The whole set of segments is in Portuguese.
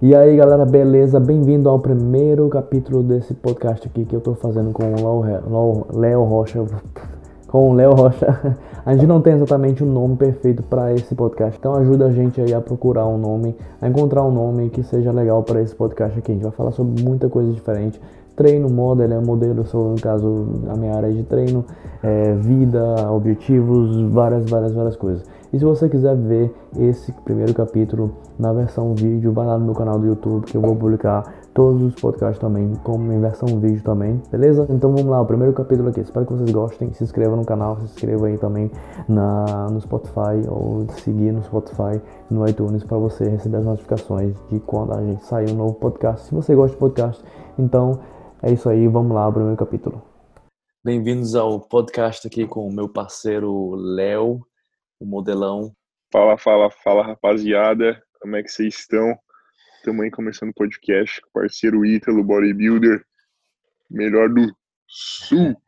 E aí galera, beleza? Bem-vindo ao primeiro capítulo desse podcast aqui que eu tô fazendo com o Léo Rocha. Com o Léo Rocha. A gente não tem exatamente um nome perfeito para esse podcast, então ajuda a gente aí a procurar um nome, a encontrar um nome que seja legal para esse podcast aqui. A gente vai falar sobre muita coisa diferente. Treino, modelo, é modelo, sou no caso a minha área de treino, é, vida, objetivos, várias, várias, várias coisas. E se você quiser ver esse primeiro capítulo na versão vídeo, vai lá no meu canal do YouTube que eu vou publicar todos os podcasts também, como em versão vídeo também, beleza? Então vamos lá, o primeiro capítulo aqui. Espero que vocês gostem. Se inscreva no canal, se inscreva aí também na, no Spotify ou seguir no Spotify, no iTunes para você receber as notificações de quando a gente sair um novo podcast. Se você gosta de podcast, então é isso aí, vamos lá, o primeiro capítulo. Bem-vindos ao podcast aqui com o meu parceiro Léo o modelão. Fala, fala, fala, rapaziada. Como é que vocês estão? Aí começando o podcast com o parceiro Ítalo, bodybuilder, melhor do sul.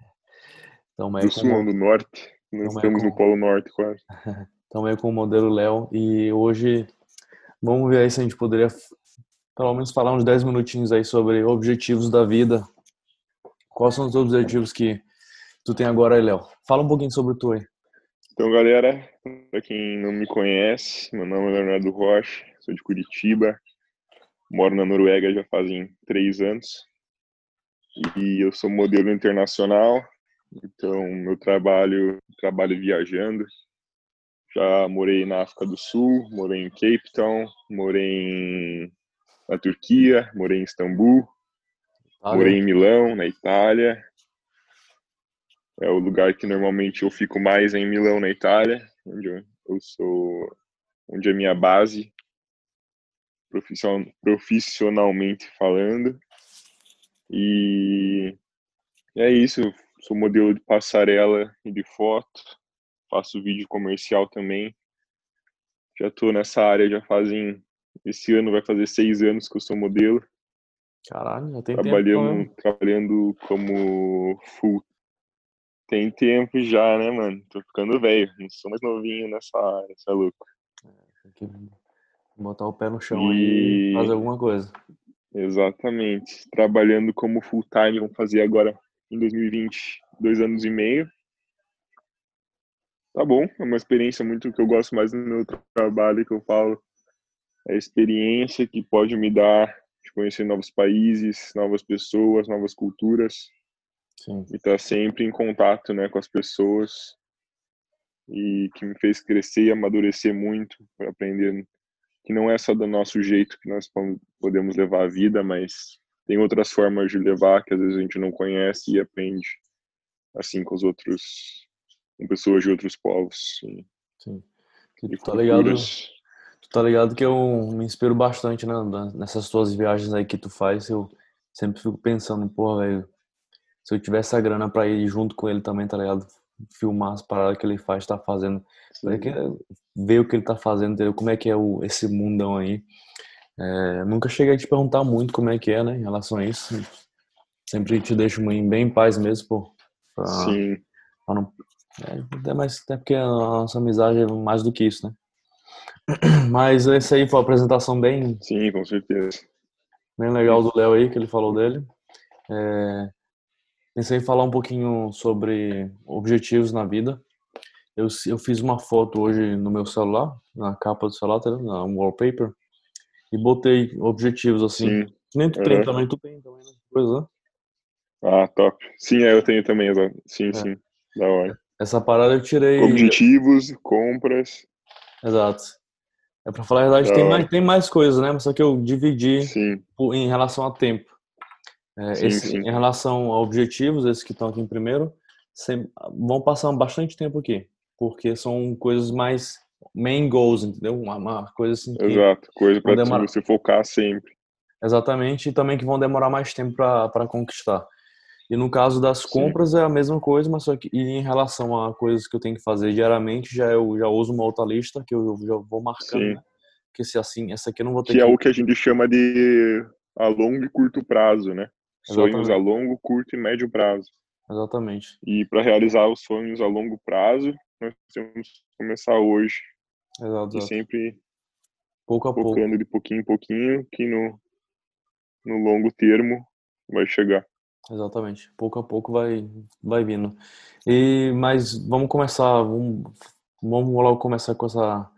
Então, do sul, do norte. Nós estamos com... no Polo Norte quase. Aí com o modelo Léo e hoje vamos ver aí se a gente poderia pelo menos falar uns 10 minutinhos aí sobre objetivos da vida. Quais são os objetivos que tu tem agora aí, Léo? Fala um pouquinho sobre tu aí. Então, galera, para quem não me conhece, meu nome é Leonardo Rocha, sou de Curitiba, moro na Noruega já fazem três anos e eu sou modelo internacional, então meu trabalho trabalho viajando. Já morei na África do Sul, morei em Cape Town, morei em, na Turquia, morei em Istambul, ah, morei em Milão, na Itália, é o lugar que normalmente eu fico mais em Milão, na Itália, onde eu sou, onde é minha base, profissionalmente falando. E é isso, sou modelo de passarela e de foto, faço vídeo comercial também. Já estou nessa área já fazem, esse ano vai fazer seis anos que eu sou modelo. Caralho, já tem trabalhando, tempo. Trabalhando como full tem tempo já, né, mano? Tô ficando velho. Não sou mais novinho nessa área, você é louco. É, tem que botar o pé no chão e... e fazer alguma coisa. Exatamente. Trabalhando como full time, vamos fazer agora em 2020, dois anos e meio. Tá bom, é uma experiência muito que eu gosto mais do meu trabalho, que eu falo. É a experiência que pode me dar de conhecer novos países, novas pessoas, novas culturas Sim. e estar tá sempre em contato né, com as pessoas e que me fez crescer e amadurecer muito para aprender que não é só do nosso jeito que nós podemos levar a vida, mas tem outras formas de levar que às vezes a gente não conhece e aprende assim com os outros, com pessoas de outros povos. E, Sim. E tu tá ligado, tu tá ligado que eu me inspiro bastante né, nessas tuas viagens aí que tu faz, eu sempre fico pensando, pô, velho, se eu tivesse a grana para ir junto com ele também, tá ligado? Filmar as paradas que ele faz, tá fazendo. Ver o que ele tá fazendo, entendeu? Como é que é o, esse mundão aí. É, nunca cheguei a te perguntar muito como é que é, né, em relação a isso. Sempre te deixo bem em paz mesmo, pô. Pra, Sim. Pra não, é, até, mais, até porque a nossa amizade é mais do que isso, né? Mas esse aí foi uma apresentação bem. Sim, com certeza. Bem legal do Léo aí, que ele falou dele. É, Pensei em falar um pouquinho sobre objetivos na vida. Eu, eu fiz uma foto hoje no meu celular, na capa do celular, tá na wallpaper, e botei objetivos assim. Sim. Nem tu uhum. tem também, tu tem também, né? Coisa, né? Ah, top. Sim, é, eu tenho também, sim, é. sim. Da hora. Essa parada eu tirei. Objetivos, compras. Exato. É pra falar a verdade, tem mais, tem mais coisas, né? Só que eu dividi em relação a tempo. É, sim, esse, sim. Em relação a objetivos, esses que estão aqui em primeiro, vão passar bastante tempo aqui, porque são coisas mais main goals, entendeu? Uma, uma coisa assim. Exato, coisa para demorar... você focar sempre. Exatamente, e também que vão demorar mais tempo para conquistar. E no caso das compras Sim. é a mesma coisa, mas só que e em relação a coisas que eu tenho que fazer diariamente, já eu já uso uma outra lista que eu já vou marcando, né? Que se assim, essa aqui eu não vou ter que, que é o que a gente chama de a longo e curto prazo, né? Sonhos Exatamente. a longo, curto e médio prazo. Exatamente. E para realizar os sonhos a longo prazo, nós temos que começar hoje. Exato. E sempre pouco a pouco. Focando de pouquinho em pouquinho, que no, no longo termo vai chegar. Exatamente. Pouco a pouco vai, vai vindo. E, mas vamos começar, vamos, vamos logo começar com, essa,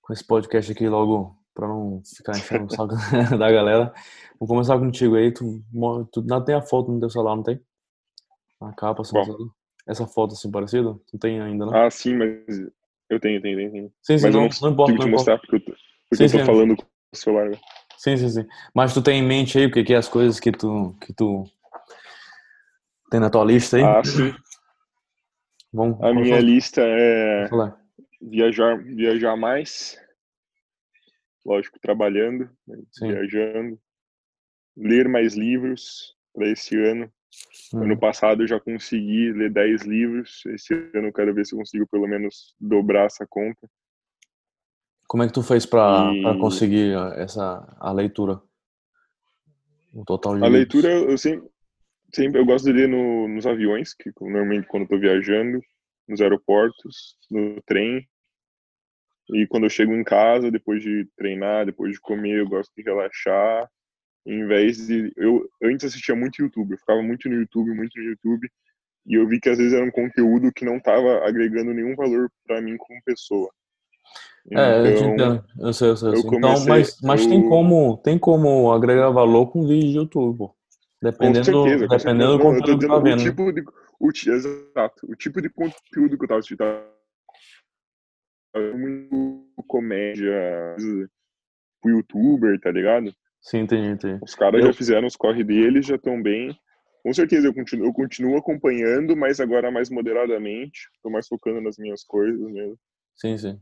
com esse podcast aqui logo, para não ficar enchendo o saco da galera. Vou começar contigo aí. Tu, tu não tem a foto no teu celular, não tem? A capa, assim, essa foto assim parecida? Não tem ainda, não? Ah, sim, mas eu tenho, tenho, tenho. Sim, sim, mas não, eu não, importa. Não te mostrar porque eu tô, porque sim, eu tô sim. falando com o celular. Sim, sim, sim. Mas tu tem em mente aí o que, que é as coisas que tu, que tu tem na tua lista aí? Ah, sim. Vamos, A minha vamos lista é falar. viajar, viajar mais. Lógico, trabalhando, né, viajando. Ler mais livros para esse ano. Hum. Ano passado eu já consegui ler 10 livros. Esse ano eu quero ver se eu consigo pelo menos dobrar essa conta. Como é que tu fez pra, E- conseguir essa, a leitura? O total de A livros? leitura eu sempre, sempre eu gosto de ler no, nos aviões, que normalmente quando tô viajando, nos aeroportos, no trem. E quando eu chego em casa, depois de treinar, depois de comer, eu gosto de relaxar. Em vez de eu antes assistia muito YouTube, eu ficava muito no YouTube, muito no YouTube, e eu vi que às vezes era um conteúdo que não estava agregando nenhum valor para mim como pessoa. É, eu te Então, entendo. Eu sei, eu sei. eu. Então, comecei- mas, mas tem eu- como tem como agregar valor com vídeo de YouTube, pô. Com Dependendo, certeza, com dependendo certeza. do Não, conteúdo que dizendo tá o vendo. né? tipo de, o, exato, o tipo de conteúdo que eu tava assistindo. Muito comédia, o youtuber, tá ligado? Sim, entendi, entendi. Os caras Eu- já fizeram os corre deles, já estão bem. Com certeza, eu continuo, eu continuo acompanhando, mas agora mais moderadamente. Tô mais focando nas minhas coisas mesmo. Sim, sim.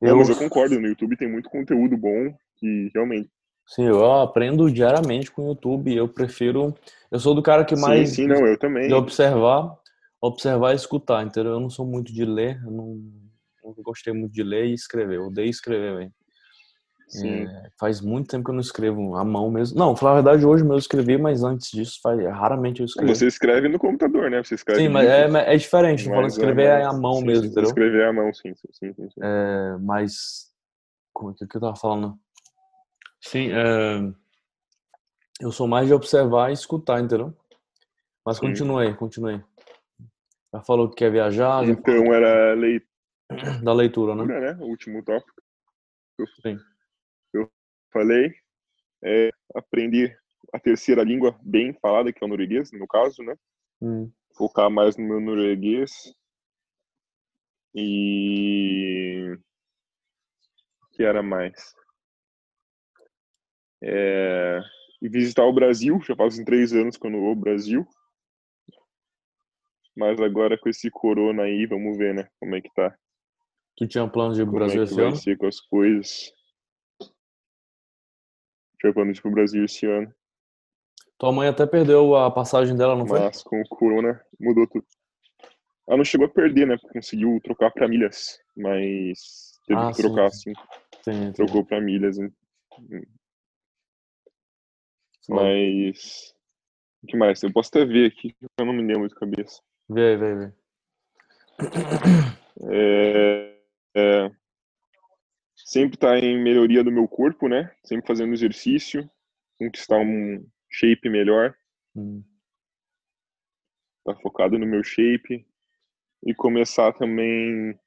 Não, mas eu concordo, no YouTube tem muito conteúdo bom que realmente. Sim, eu aprendo diariamente com o YouTube. Eu prefiro. Eu sou do cara que mais sim, sim, não, eu também. de observar, observar e escutar, entendeu? Eu não sou muito de ler, eu não, gostei muito de ler e escrever. Eu odeio escrever, velho. É, faz muito tempo que eu não escrevo à mão mesmo. Não, falar a verdade, hoje mesmo eu escrevi, mas antes disso, faz, raramente eu escrevo. Você escreve no computador, né? Você escreve Sim, mas é, é diferente. Não falo mas escrever mais- é à mão sim, mesmo, sim, entendeu? Escrever à mão, sim, sim, sim. sim. É, mas. Como é que eu tava falando? Sim, é, eu sou mais de observar e escutar, entendeu? Mas Sim. continuei, continuei. Já falou que quer viajar, Então era leitura, falou da leitura, né? né? O último tópico. Eu, Sim. eu falei. É, aprendi a terceira língua bem falada, que é o norueguês, no caso, né? Hum, Focar mais no meu norueguês. E. O que era mais? É, e visitar o Brasil, já fazem três anos que eu não vou ao Brasil. Mas agora com esse corona aí, vamos ver, né? Como é que tá. Tu tinha planos de ir pro Como Brasil é que esse vai ano? ser com as coisas. Tinha plano de ir pro Brasil esse ano. Tua mãe até perdeu a passagem dela, não foi? Mas com o corona mudou tudo. Ela não chegou a perder, né? Conseguiu trocar para milhas. Mas teve Ah, que sim, trocar, sim. assim. Sim, sim. Trocou para milhas. Mas. O que mais? Eu posso até ver aqui, eu não me lembro de cabeça. Vê aí, vê aí, vê. É, é, sempre tá em melhoria do meu corpo, né? Sempre fazendo exercício, conquistar um shape melhor, Hum, tá focado no meu shape e começar também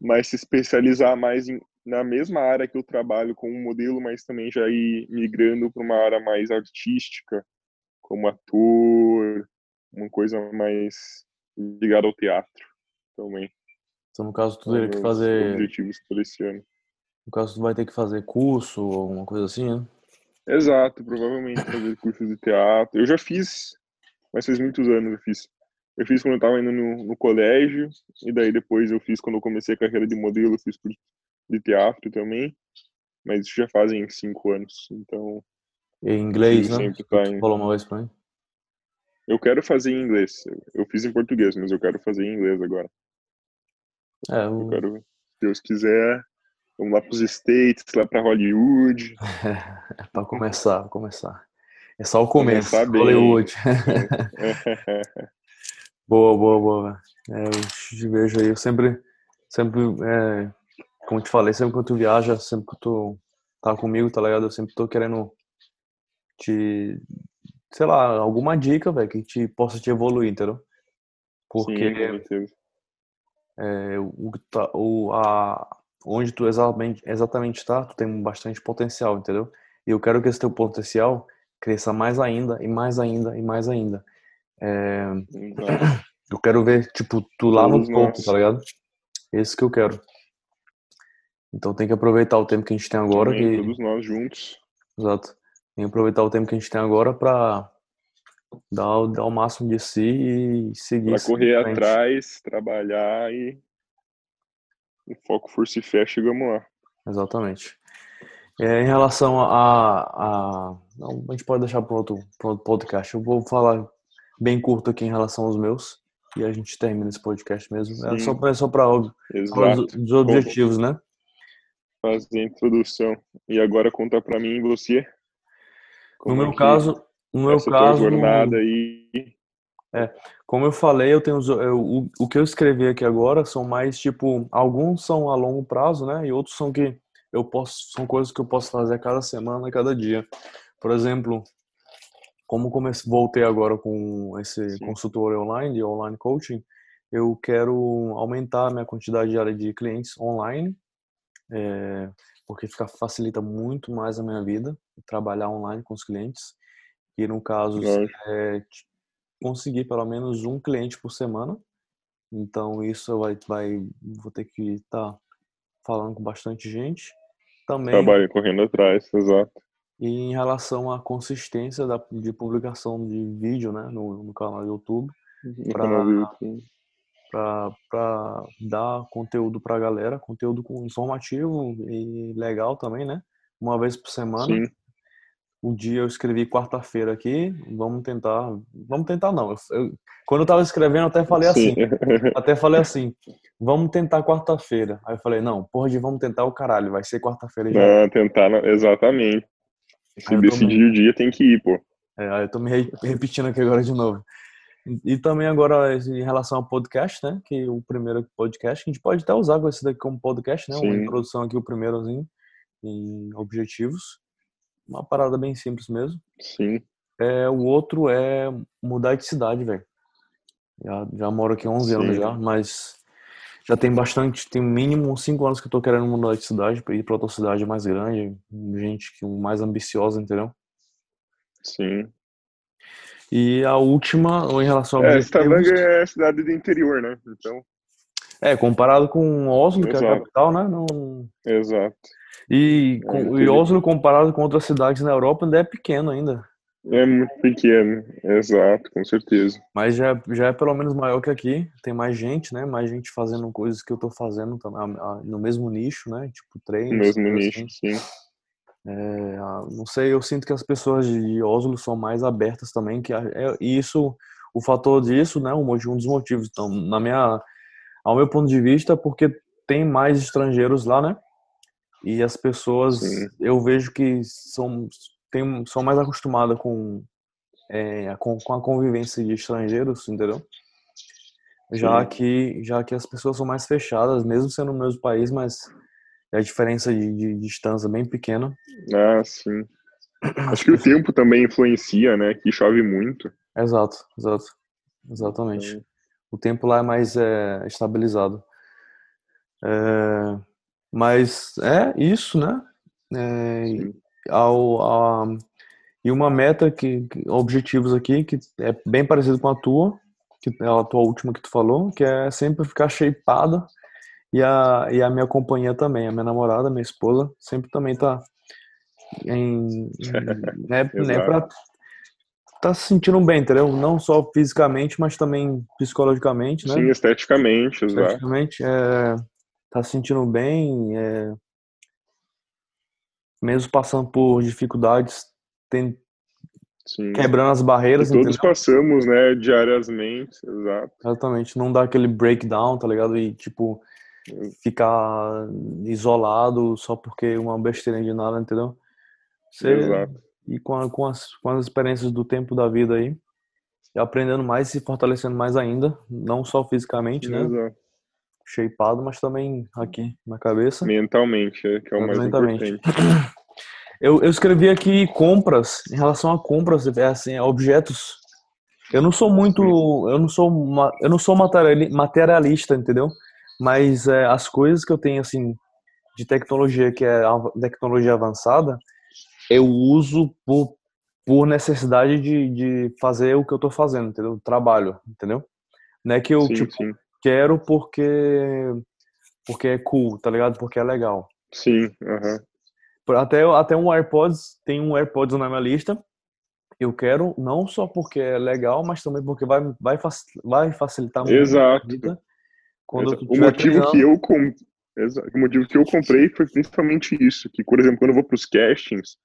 mais se especializar mais em, na mesma área que eu trabalho como modelo, mas também já ir migrando para uma área mais artística, como ator, uma coisa mais ligada ao teatro também. Então, no caso, tu teria que meus fazer. objetivos para esse ano. No caso, tu vai ter que fazer curso ou alguma coisa assim, né? Exato, provavelmente fazer curso de teatro. Eu já fiz, mas faz muitos anos eu fiz. Eu fiz quando eu estava indo no, no colégio, e daí depois eu fiz quando eu comecei a carreira de modelo, eu fiz de teatro também. Mas isso já fazem cinco anos, então E inglês, né? tá em- falou uma vez pra mim. eu quero fazer em inglês. Eu fiz em português, mas eu quero fazer em inglês agora. É, Eu o- quero, se Deus quiser, vamos lá para os States, lá para Hollywood. é pra começar, pra começar. É só o começo. Hollywood. Boa, boa, boa. É, eu te vejo aí, eu sempre, sempre é, como eu te falei, sempre que tu viaja, sempre que tu tá comigo, tá ligado? Eu sempre tô querendo te, sei lá, alguma dica, velho, que te possa te evoluir, entendeu? Porque Sim, é, o, tá, o, a, onde tu exatamente, exatamente tá, tu tem bastante potencial, entendeu? E eu quero que esse teu potencial cresça mais ainda, e mais ainda, e mais ainda. É, eu quero ver, tipo, tu lá no topo, tá ligado? Esse que eu quero. Então tem que aproveitar o tempo que a gente tem agora. Também, que... Todos nós juntos. Exato. Tem que aproveitar o tempo que a gente tem agora pra dar, dar o máximo de si e seguir. Pra correr atrás, trabalhar e o foco for se fé, chegamos lá. Exatamente. É, em relação a, a, Não, a gente pode deixar para outro, outro podcast. Eu vou falar bem curto aqui em relação aos meus. E a gente termina esse podcast mesmo. Sim. É só para só os, os objetivos, Como né? Fazer a introdução. E agora conta para mim você. No meu caso, no meu caso, jornada aí. É, como eu falei, eu tenho eu, o, o que eu escrevi aqui agora são mais tipo alguns são a longo prazo, né? E outros são que eu posso são coisas que eu posso fazer a cada semana, a cada dia. Por exemplo, como comecei, voltei agora com esse Sim. consultor online de online coaching, eu quero aumentar a minha quantidade diária de clientes online, é, porque fica, facilita muito mais a minha vida trabalhar online com os clientes. E no caso, é, conseguir pelo menos um cliente por semana. Então isso vai, vai vou ter que estar tá falando com bastante gente. Também. Trabalho correndo atrás, exato. E em relação à consistência da, de publicação de vídeo, né, no, no canal do YouTube, para dar conteúdo para a galera, conteúdo informativo e legal também, né? Uma vez por semana. Sim o dia eu escrevi quarta-feira aqui, vamos tentar, vamos tentar não. Eu, eu, quando eu tava escrevendo, eu até falei Sim. assim, até falei assim, vamos tentar quarta-feira. Aí eu falei, não, porra de vamos tentar o caralho, vai ser quarta-feira já. Não, tentar, exatamente. Se decidir o dia, tem que ir, pô. É, aí eu tô me repetindo aqui agora de novo. E também agora em relação ao podcast, né, que o primeiro podcast, a gente pode até usar esse daqui como podcast, né, Sim. uma introdução aqui, o primeirozinho, em objetivos uma parada bem simples mesmo. Sim. É, o outro é mudar de cidade, velho. Já, já moro aqui há 11 Sim. anos já, mas já tem bastante, tem mínimo 5 anos que eu tô querendo mudar de cidade, ir pra outra cidade mais grande, gente que mais ambiciosa, entendeu? Sim. E a última, em relação ao é, Stavanger é cidade do interior, né? Então. É, comparado com Oslo, Exato. que é a capital, né? Não... Exato. E, com, é, e Oslo, comparado com outras cidades na Europa, ainda é pequeno ainda. É muito pequeno, exato, com certeza. Mas já, já é pelo menos maior que aqui. Tem mais gente, né? Mais gente fazendo coisas que eu tô fazendo no mesmo nicho, né? Tipo treinos. No mesmo nicho, assim. sim. É, não sei, eu sinto que as pessoas de Oslo são mais abertas também, que é, isso, o fator disso, né? Um, um dos motivos. Então, na minha, ao meu ponto de vista, porque tem mais estrangeiros lá, né? E as pessoas, Sim. eu vejo que são, tem, são mais acostumadas com, é, com, com, a convivência de estrangeiros, entendeu? Já que, já que as pessoas são mais fechadas, mesmo sendo no mesmo país, mas a diferença de, de, de distância é bem pequena. Ah, sim. Acho que o tempo também influencia, né? Que chove muito. Exato, exato. Exatamente. O tempo lá é mais é, estabilizado. É, mas é isso, né? É, ao, a, e uma meta que, que, objetivos aqui que é bem parecido com a tua, que é a tua última que tu falou, que é sempre ficar shapeada e a, e a minha companhia também, a minha namorada, minha esposa, sempre também tá em, né, né tá se sentindo bem, entendeu? Não só fisicamente, mas também psicologicamente, né? Sim, esteticamente, esteticamente, é, tá se sentindo bem, é, mesmo passando por dificuldades, tem, Sim. quebrando as barreiras. E todos entendeu? passamos, né, diariamente, exato. Exatamente, não dá aquele breakdown, tá ligado? E tipo, ficar isolado só porque uma besteira de nada, entendeu? Você, exato. E com, a, com, as, com as experiências do tempo da vida aí, aprendendo mais e se fortalecendo mais ainda, não só fisicamente, né? Exato shapeado, mas também aqui na cabeça. Mentalmente, é, que é o mais importante. Eu, eu escrevi aqui compras, em relação a compras, é assim, objetos. Eu não sou muito, eu não sou, eu não sou materiali- materialista, entendeu? Mas é, as coisas que eu tenho assim de tecnologia que é tecnologia avançada, eu uso por, por necessidade de, de fazer o que eu tô fazendo, entendeu? Trabalho, entendeu? Não é que eu Sim, tipo, sim. quero porque porque é cool, tá ligado? Porque é legal. Sim. Por- Até, até um AirPods, tem um AirPods na minha lista. Eu quero não só porque é legal, mas também porque vai, vai, vai facilitar muito a Exato. vida quando Exato. O motivo que eu com... Exato. o motivo que eu comprei foi principalmente isso, que por exemplo, quando eu vou para os castings,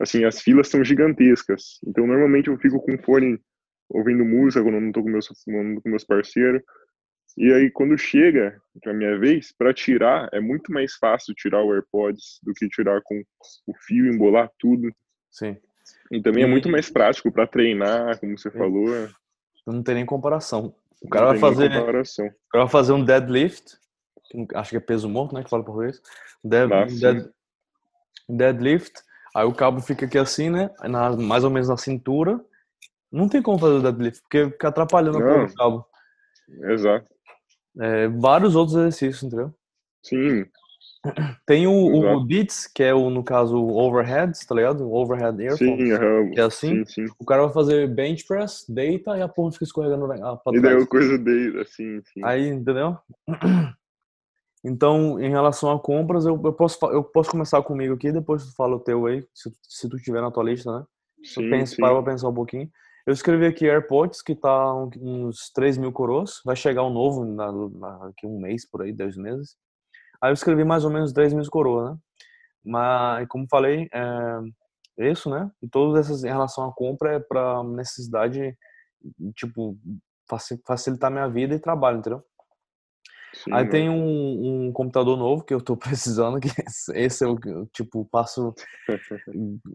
assim, as filas são gigantescas. Então normalmente eu fico com fone ouvindo música quando eu não tô com meus não tô com meus parceiros. E aí quando chega a minha vez para tirar, é muito mais fácil tirar o AirPods do que tirar com o fio, embolar tudo. Sim, E também é muito mais prático para treinar, como você Sim. falou. não tem nem comparação. O cara vai fazer, comparação. o cara vai fazer um deadlift, acho que é peso morto, né, que fala por vez. Dead, Ah, dead- deadlift, aí o cabo fica aqui assim, né, na- mais ou menos na cintura. Não tem como fazer o deadlift, porque fica atrapalhando Não. do cabo. Exato. É, vários outros exercícios, entendeu? Sim, Tem o, o. Beats, que é o, no caso, o overheads, tá ligado? O overhead earphone. sim, que é assim? Sim, sim. O cara vai fazer bench press, deita e a porra fica escorregando lá pra E daí trás. a coisa dele, assim, sim. Aí, entendeu? Então, em relação a compras, eu, eu, posso, eu posso começar comigo aqui, depois tu fala o teu aí, se, se tu tiver na tua lista, né? sim, Pensa, sim. para pensar um pouquinho. Eu escrevi aqui AirPods, que tá uns 3 mil coroas. Vai chegar um novo na, na- daqui um mês, por aí, 10 meses. Aí eu escrevi mais ou menos 3 mil coroas, né? Mas, como falei, é isso, né? E todas essas em relação à compra é para necessidade, tipo, faci- facilitar minha vida e trabalho, entendeu? Sim, Aí tem um, um computador novo que eu tô precisando, que esse eu, eu, tipo, passo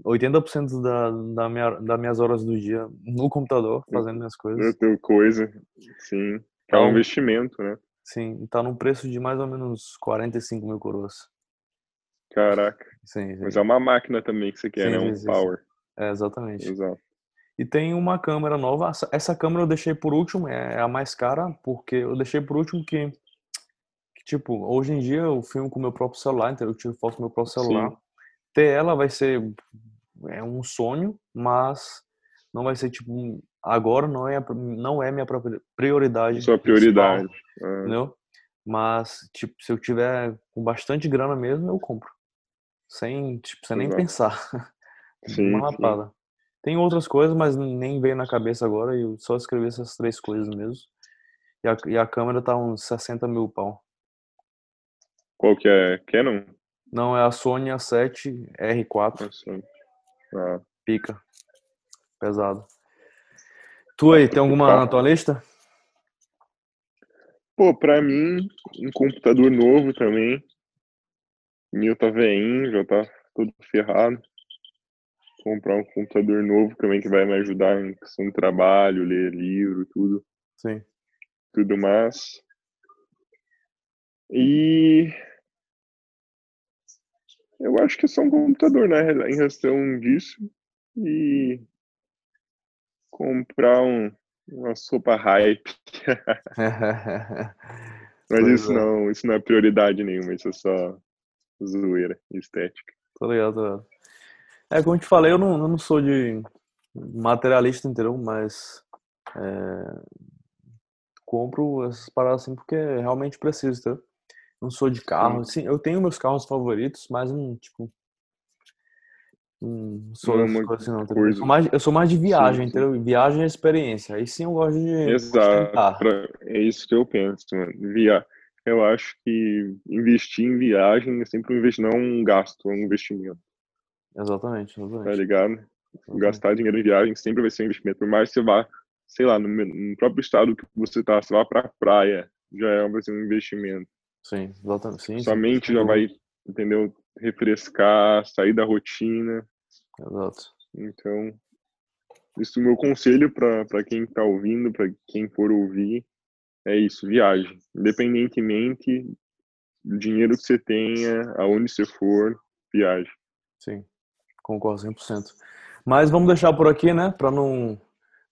80% da, da minha, das minhas horas do dia no computador, fazendo minhas coisas. Outra coisa, sim. É um Então- investimento, né? Sim, tá num preço de mais ou menos 45 mil coroas. Caraca. Sim, sim. Mas é uma máquina também que você quer, Sim, né? Um sim, power. É, exatamente. Exato. E tem uma câmera nova. Essa- câmera eu deixei por último, é a mais cara, porque eu deixei por último que, tipo, hoje em dia eu filmo com o meu próprio celular, então eu tiro foto com o meu próprio celular. Sim. Ter ela vai ser é um sonho, mas não vai ser tipo agora não é a- não é minha própria prioridade. Sua prioridade. Entendeu? Mas tipo, se eu tiver com bastante grana mesmo, eu compro. Sem, tipo, sem nem pensar. Sim, Uma sim. lapada. Tem outras coisas, mas nem veio na cabeça agora e eu só escrevi essas três coisas mesmo. E a, e a câmera tá uns 60 mil pau. Qual que é? Canon? Não, é a Sony A7 R4, Nossa. Ah, pica. Pesado. Tu aí, tem alguma na tua lista? Pô, pra mim, um computador novo também. Meu tá veinho, já tá todo ferrado. Comprar um computador novo também que vai me ajudar em questão de trabalho, ler livro, tudo, Sim. tudo mais. E eu acho que é só um computador, né, em questão disso. E comprar um, uma sopa hype. Mas isso é. não, isso não é prioridade nenhuma, isso é só zoeira, estética. Tô ligado, tô ligado. É, como eu te falei, eu não, eu não sou de materialista, entendeu? Mas é, compro essas paradas assim porque realmente preciso, entendeu? Não sou de carro. Sim, eu tenho meus carros favoritos, mas não, tipo. Não sou Não é coisas assim, não. Eu sou, mais, eu sou mais de viagem, sim. entendeu? Viagem é experiência. Aí sim eu gosto de Exato, é isso que eu penso, mano. Via, eu acho que investir em viagem é sempre um investimento, não um gasto, é um investimento, Exatamente, tá exatamente. ligado? exatamente. Gastar dinheiro em viagem sempre vai ser um investimento, por mais que você vá, sei lá, no, no próprio estado que você tá, você vá pra praia, já é, um investimento. Sim, exatamente. Sim, Sua sim, mente sem já vai, entendeu? Refrescar, sair da rotina. Exato. Então, isso é o meu conselho para quem tá ouvindo, para quem for ouvir, é isso, viagem. Independentemente do dinheiro que você tenha, aonde você for, viagem. Sim, concordo 100%. Mas vamos deixar por aqui, né? Para não.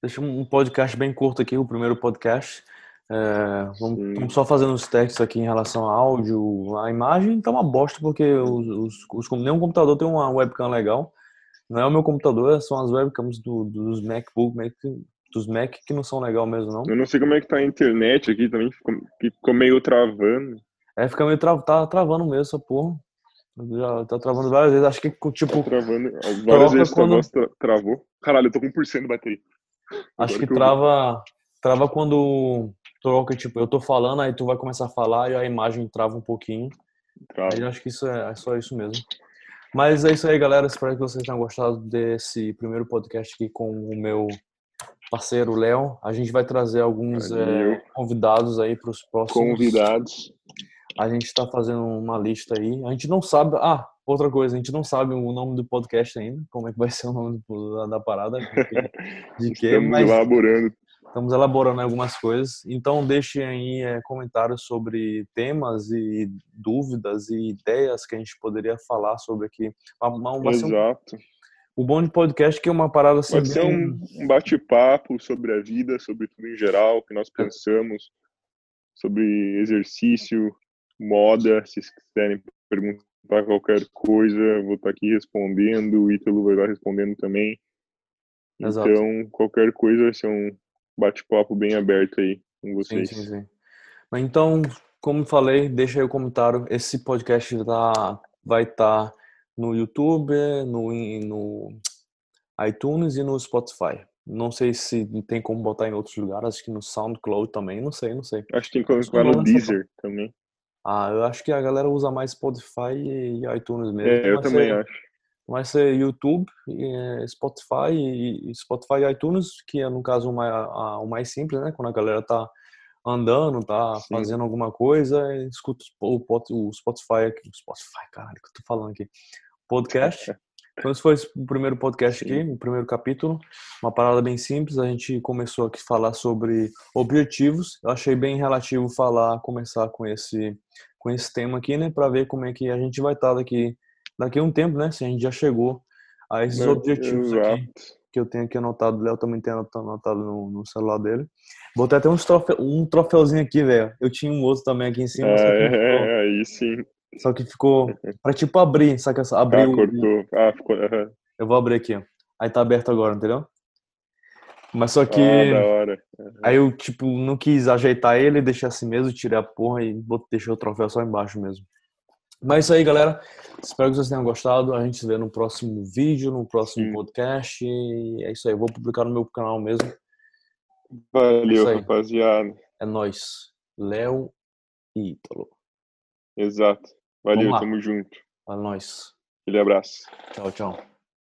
Deixar um podcast bem curto aqui, o primeiro podcast. É, vamos, vamos, só fazendo os testes aqui em relação ao áudio, a imagem tá uma bosta porque os, os, os, nenhum computador tem uma webcam legal. Não é o meu computador, são as webcams do, dos MacBook, Mac, dos Mac que não são legal mesmo, não. Eu não sei como é que tá a internet aqui também, ficou, ficou meio travando. É, fica meio tra tá travando mesmo essa porra. Já tá travando várias vezes, acho que tipo. Tá travando, várias vezes quando... tra travou. Caralho, eu tô com 1% de bateria. Acho Agora que, que trava, trava quando troca, tipo, eu tô falando, aí tu vai começar a falar e a imagem trava um pouquinho. Trava. Aí eu acho que isso é, é só isso mesmo. Mas é isso aí, galera. Espero que vocês tenham gostado desse primeiro podcast aqui com o meu parceiro Léo. A gente vai trazer alguns é, convidados aí para os próximos. Convidados. A gente está fazendo uma lista aí. A gente não sabe. Ah, outra coisa, a gente não sabe o nome do podcast ainda. Como é que vai ser o nome da, parada? De quê? Estamos mas... elaborando Estamos elaborando algumas coisas. Então, deixem aí é, comentários sobre temas e dúvidas e ideias que a gente poderia falar sobre aqui. Exato. Um, o bom de podcast é que é uma parada assim. Pode ser um, um bate-papo sobre a vida, sobre tudo em geral, o que nós pensamos, sobre exercício, moda. Se quiserem perguntar qualquer coisa, vou estar aqui respondendo, o Ítalo vai estar respondendo também. Exato. Então, qualquer coisa vai ser um bate-papo bem aberto aí com vocês. Sim, sim, sim. Então, como falei, deixa aí o comentário. Esse podcast tá, vai estar tá no YouTube, no, no iTunes e no Spotify. Não sei se tem como botar em outros lugares, acho que no SoundCloud também, não sei, não sei. Acho que tem como botar no Deezer também. Ah, eu acho que a galera usa mais Spotify e iTunes mesmo. É, eu também acho vai ser YouTube, eh, Spotify e Spotify e iTunes, que é no caso o mais, simples, né? Quando a galera tá andando, tá Sim. fazendo alguma coisa, escuta o, o Spotify aqui, o Spotify, caralho, que eu tô falando aqui, podcast. Então esse foi o primeiro podcast aqui, o primeiro capítulo, uma parada bem simples, a gente começou aqui a falar sobre objetivos, eu achei bem relativo falar, começar com esse, com esse tema aqui, né, para ver como é que a gente vai estar tá daqui daqui a um tempo, né? Se a gente já chegou a esses objetivos aqui que eu tenho aqui anotado, o Léo também tem anotado no, no, celular dele. Botei até uns trofe, um troféuzinho aqui, velho. Eu tinha um outro também aqui em cima. É, é, aí sim. Só que ficou pra tipo abrir, sabe? Abrir ah, cortou. Ah, ficou. Uhum. Eu vou abrir aqui, ó. Aí tá aberto agora, entendeu? Mas só que. Ah, da hora. Uhum. Aí eu, tipo, não quis ajeitar ele, deixei assim mesmo, tirei a porra e deixei o troféu só embaixo mesmo. Mas é isso aí, galera. Espero que vocês tenham gostado. A gente se vê no próximo vídeo, no próximo Sim. podcast. E é isso aí. Eu vou publicar no meu canal mesmo. Valeu, é rapaziada. É nóis. Léo e Ítalo. Exato. Valeu, tamo junto. É nóis. Aquele abraço. Tchau, tchau.